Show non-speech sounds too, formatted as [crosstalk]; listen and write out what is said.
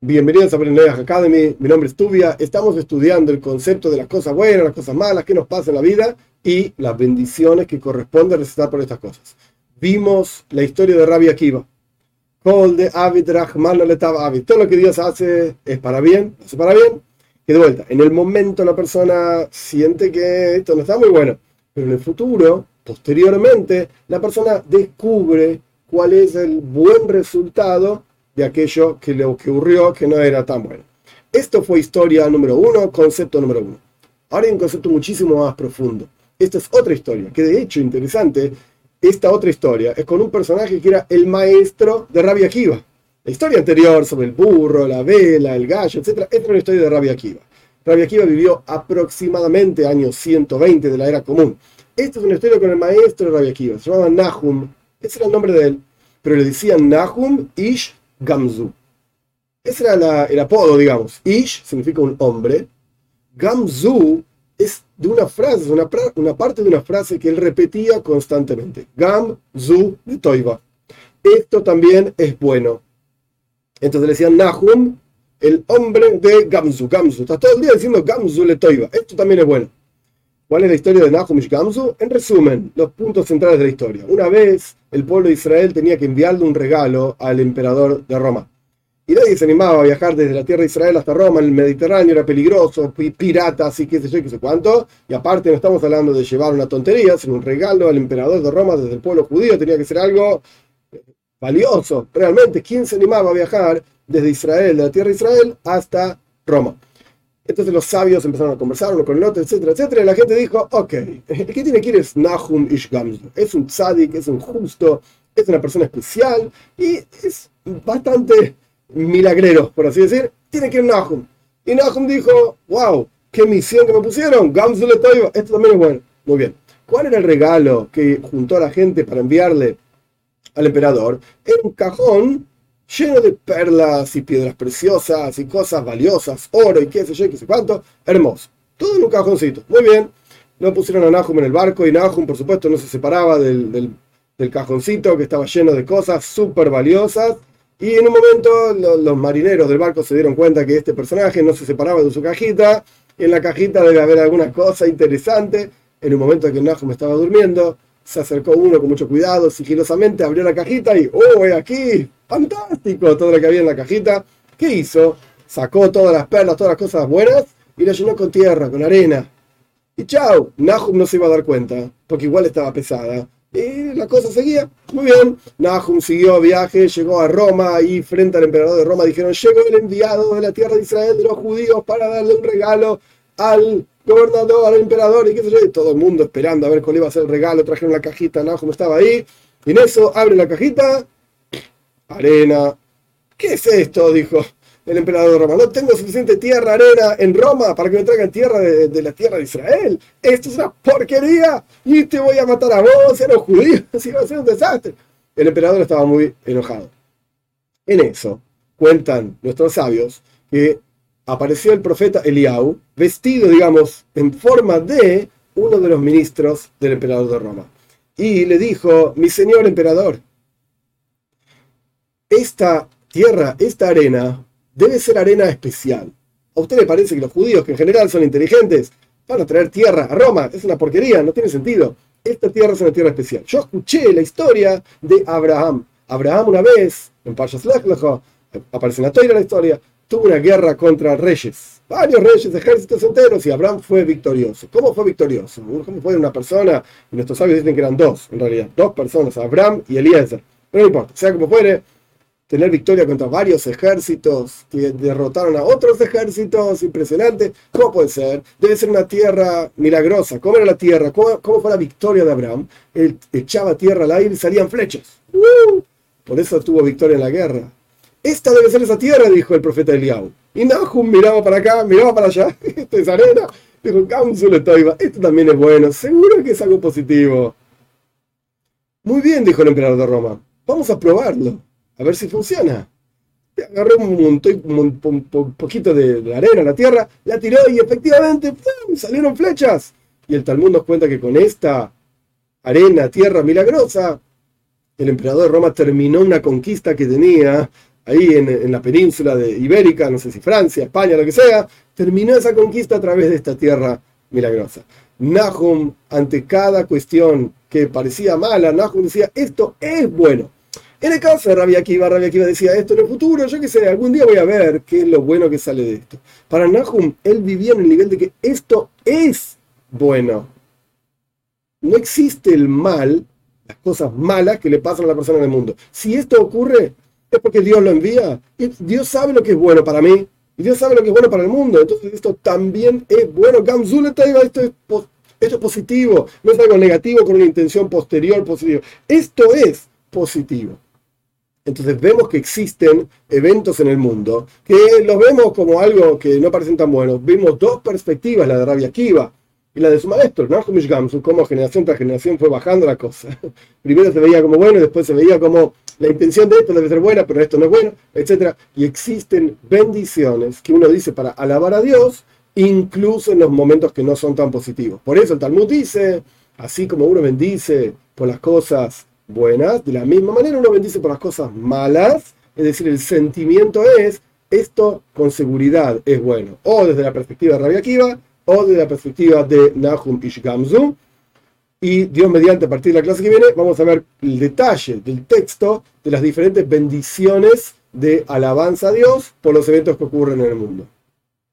Bienvenidos a Brenneach Academy, mi nombre es Tubia. Estamos estudiando el concepto de las cosas buenas, las cosas malas, qué nos pasa en la vida y las bendiciones que corresponde recitar por estas cosas. Vimos la historia de Rabbi Akiva. de Avid Rahman. Todo lo que Dios hace es para bien, hace para bien. Y de vuelta, en el momento la persona siente que esto no está muy bueno, pero en el futuro, posteriormente, la persona descubre cuál es el buen resultado de aquello que le ocurrió que no era tan bueno. Esto fue historia número uno, concepto número uno. Ahora hay un concepto muchísimo más profundo. Esta es otra historia, que de hecho interesante, esta otra historia es con un personaje que era el maestro de Rabia Akiva. La historia anterior sobre el burro, la vela, el gallo, etc. es una historia de Rabia Akiva. Rabia Akiva vivió aproximadamente años 120 de la era común. Esta es una historia con el maestro de Rabia Akiva, se llamaba Nahum, ese era el nombre de él, pero le decían Nahum Ish Gamzu. Ese era el apodo, digamos. Ish significa un hombre. Gamzu es de una frase, una, una parte de una frase que él repetía constantemente. Gamzu de Toiva. Esto también es bueno. Entonces le decían Nahum, el hombre de Gamzu. Gamzu. Está todo el día diciendo Gamzu le Toiva. Esto también es bueno. ¿Cuál es la historia de Nahum Gamzu? En resumen, los puntos centrales de la historia. Una vez el pueblo de Israel tenía que enviarle un regalo al emperador de Roma. Y nadie se animaba a viajar desde la tierra de Israel hasta Roma, el Mediterráneo era peligroso, piratas y qué sé yo, qué sé cuánto. Y aparte no estamos hablando de llevar una tontería, sino un regalo al emperador de Roma desde el pueblo judío, tenía que ser algo valioso. Realmente, ¿quién se animaba a viajar desde Israel, de la tierra de Israel, hasta Roma? Entonces los sabios empezaron a conversar uno con el otro, etcétera, etcétera. Y la gente dijo, ok, el tiene que ir es Nahum Ishgamzu. Es un tzadik, es un justo, es una persona especial y es bastante milagrero, por así decir. Tiene que ir Nahum. Y Nahum dijo, wow, qué misión que me pusieron. Gamzu le Esto también es bueno. Muy bien. ¿Cuál era el regalo que juntó a la gente para enviarle al emperador? Era un cajón lleno de perlas y piedras preciosas y cosas valiosas, oro y qué sé yo, qué sé cuánto, hermoso. Todo en un cajoncito. Muy bien. Lo pusieron a Nahum en el barco y Nahum, por supuesto, no se separaba del, del, cajoncito que estaba lleno de cosas súper valiosas. Y en un momento los, marineros del barco se dieron cuenta que este personaje no se separaba de su cajita. Y en la cajita debe haber alguna cosa interesante. En un momento en que Nahum estaba durmiendo, se acercó uno con mucho cuidado, sigilosamente, abrió la cajita y ¡oh, aquí! ¡Fantástico! Todo lo que había en la cajita. ¿Qué hizo? Sacó todas las perlas, todas las cosas buenas y la llenó con tierra, con arena. Y chao, Nahum no se iba a dar cuenta, porque igual estaba pesada. Y la cosa seguía. Muy bien. Nahum siguió viaje, llegó a Roma y frente al emperador de Roma dijeron, llegó el enviado de la tierra de Israel de los judíos para darle un regalo al gobernador, al emperador y qué sé yo, y todo el mundo esperando a ver cuál iba a ser el regalo, trajeron la cajita, ¿no? Como estaba ahí, y en eso abre la cajita, arena. ¿Qué es esto? Dijo el emperador de Roma. No tengo suficiente tierra, arena en Roma para que me traigan tierra de, la tierra de Israel. Esto es una porquería y te voy a matar a vos, a los judíos, y va a ser un desastre. El emperador estaba muy enojado. En eso cuentan nuestros sabios que apareció el profeta Eliau, vestido, digamos, en forma de uno de los ministros del emperador de Roma. Y le dijo, mi señor emperador, esta tierra, esta arena, debe ser arena especial. ¿A usted le parece que los judíos, que en general son inteligentes, van a traer tierra a Roma? Es una porquería, no tiene sentido. Esta tierra es una tierra especial. Yo escuché la historia de Abraham. Abraham una vez, en Parshas aparece en la la historia, tuvo una guerra contra reyes, varios reyes, ejércitos enteros, y Abraham fue victorioso. ¿Cómo fue victorioso? ¿Cómo fue una persona? Y nuestros sabios dicen que eran dos, en realidad, dos personas, Abraham y Eliezer. Pero no importa, sea como fuere, tener victoria contra varios ejércitos que derrotaron a otros ejércitos, impresionante. ¿Cómo puede ser? Debe ser una tierra milagrosa. ¿Cómo era la tierra? ¿Cómo, fue la victoria de Abraham? Él echaba tierra al aire y salían flechas. ¡Uh! Por eso tuvo victoria en la guerra. Esta debe ser esa tierra, dijo el profeta Eliau. Y Nahum miraba para acá, miraba para allá. [laughs] Esto es arena. Dijo, esto también es bueno. Seguro que es algo positivo. Muy bien, dijo el emperador de Roma. Vamos a probarlo. A ver si funciona. Agarró un, montón, poquito de, arena, la tierra, la tiró y efectivamente salieron flechas. Y el Talmud nos cuenta que con esta arena, tierra milagrosa, el emperador de Roma terminó una conquista que tenía ahí en, la península de Ibérica, no sé si Francia, España, lo que sea, terminó esa conquista a través de esta tierra milagrosa. Nahum, ante cada cuestión que parecía mala, Nahum decía, esto es bueno. En el caso de Rabia Akiva, Rabia Akiva decía esto en el futuro, yo qué sé, algún día voy a ver qué es lo bueno que sale de esto. Para Nahum, él vivía en el nivel de que esto es bueno. No existe el mal, las cosas malas que le pasan a la persona en el mundo. Si esto ocurre, es porque Dios lo envía. Dios sabe lo que es bueno para mí. Y Dios sabe lo que es bueno para el mundo. Entonces esto también es bueno. esto es, esto es positivo. No es algo negativo con una intención posterior positiva. Esto es positivo. Entonces vemos que existen eventos en el mundo que los vemos como algo que no parecen tan buenos. Vimos dos perspectivas, la de Rabia Kiva y la de su maestro, ¿no? como generación tras generación fue bajando la cosa. [laughs] Primero se veía como bueno después se veía como la intención de esto debe ser buena, pero esto no es bueno, etc. Y existen bendiciones que uno dice para alabar a Dios, incluso en los momentos que no son tan positivos. Por eso el Talmud dice, así como uno bendice por las cosas buenas, de la misma manera uno bendice por las cosas malas, es decir, el sentimiento es, esto con seguridad es bueno, o desde la perspectiva de Rabia Akiva, o desde la perspectiva de Nahum Ishgamzu. Y Dios mediante, a partir de la clase que viene, vamos a ver el detalle del texto de las diferentes bendiciones de alabanza a Dios por los eventos que ocurren en el mundo.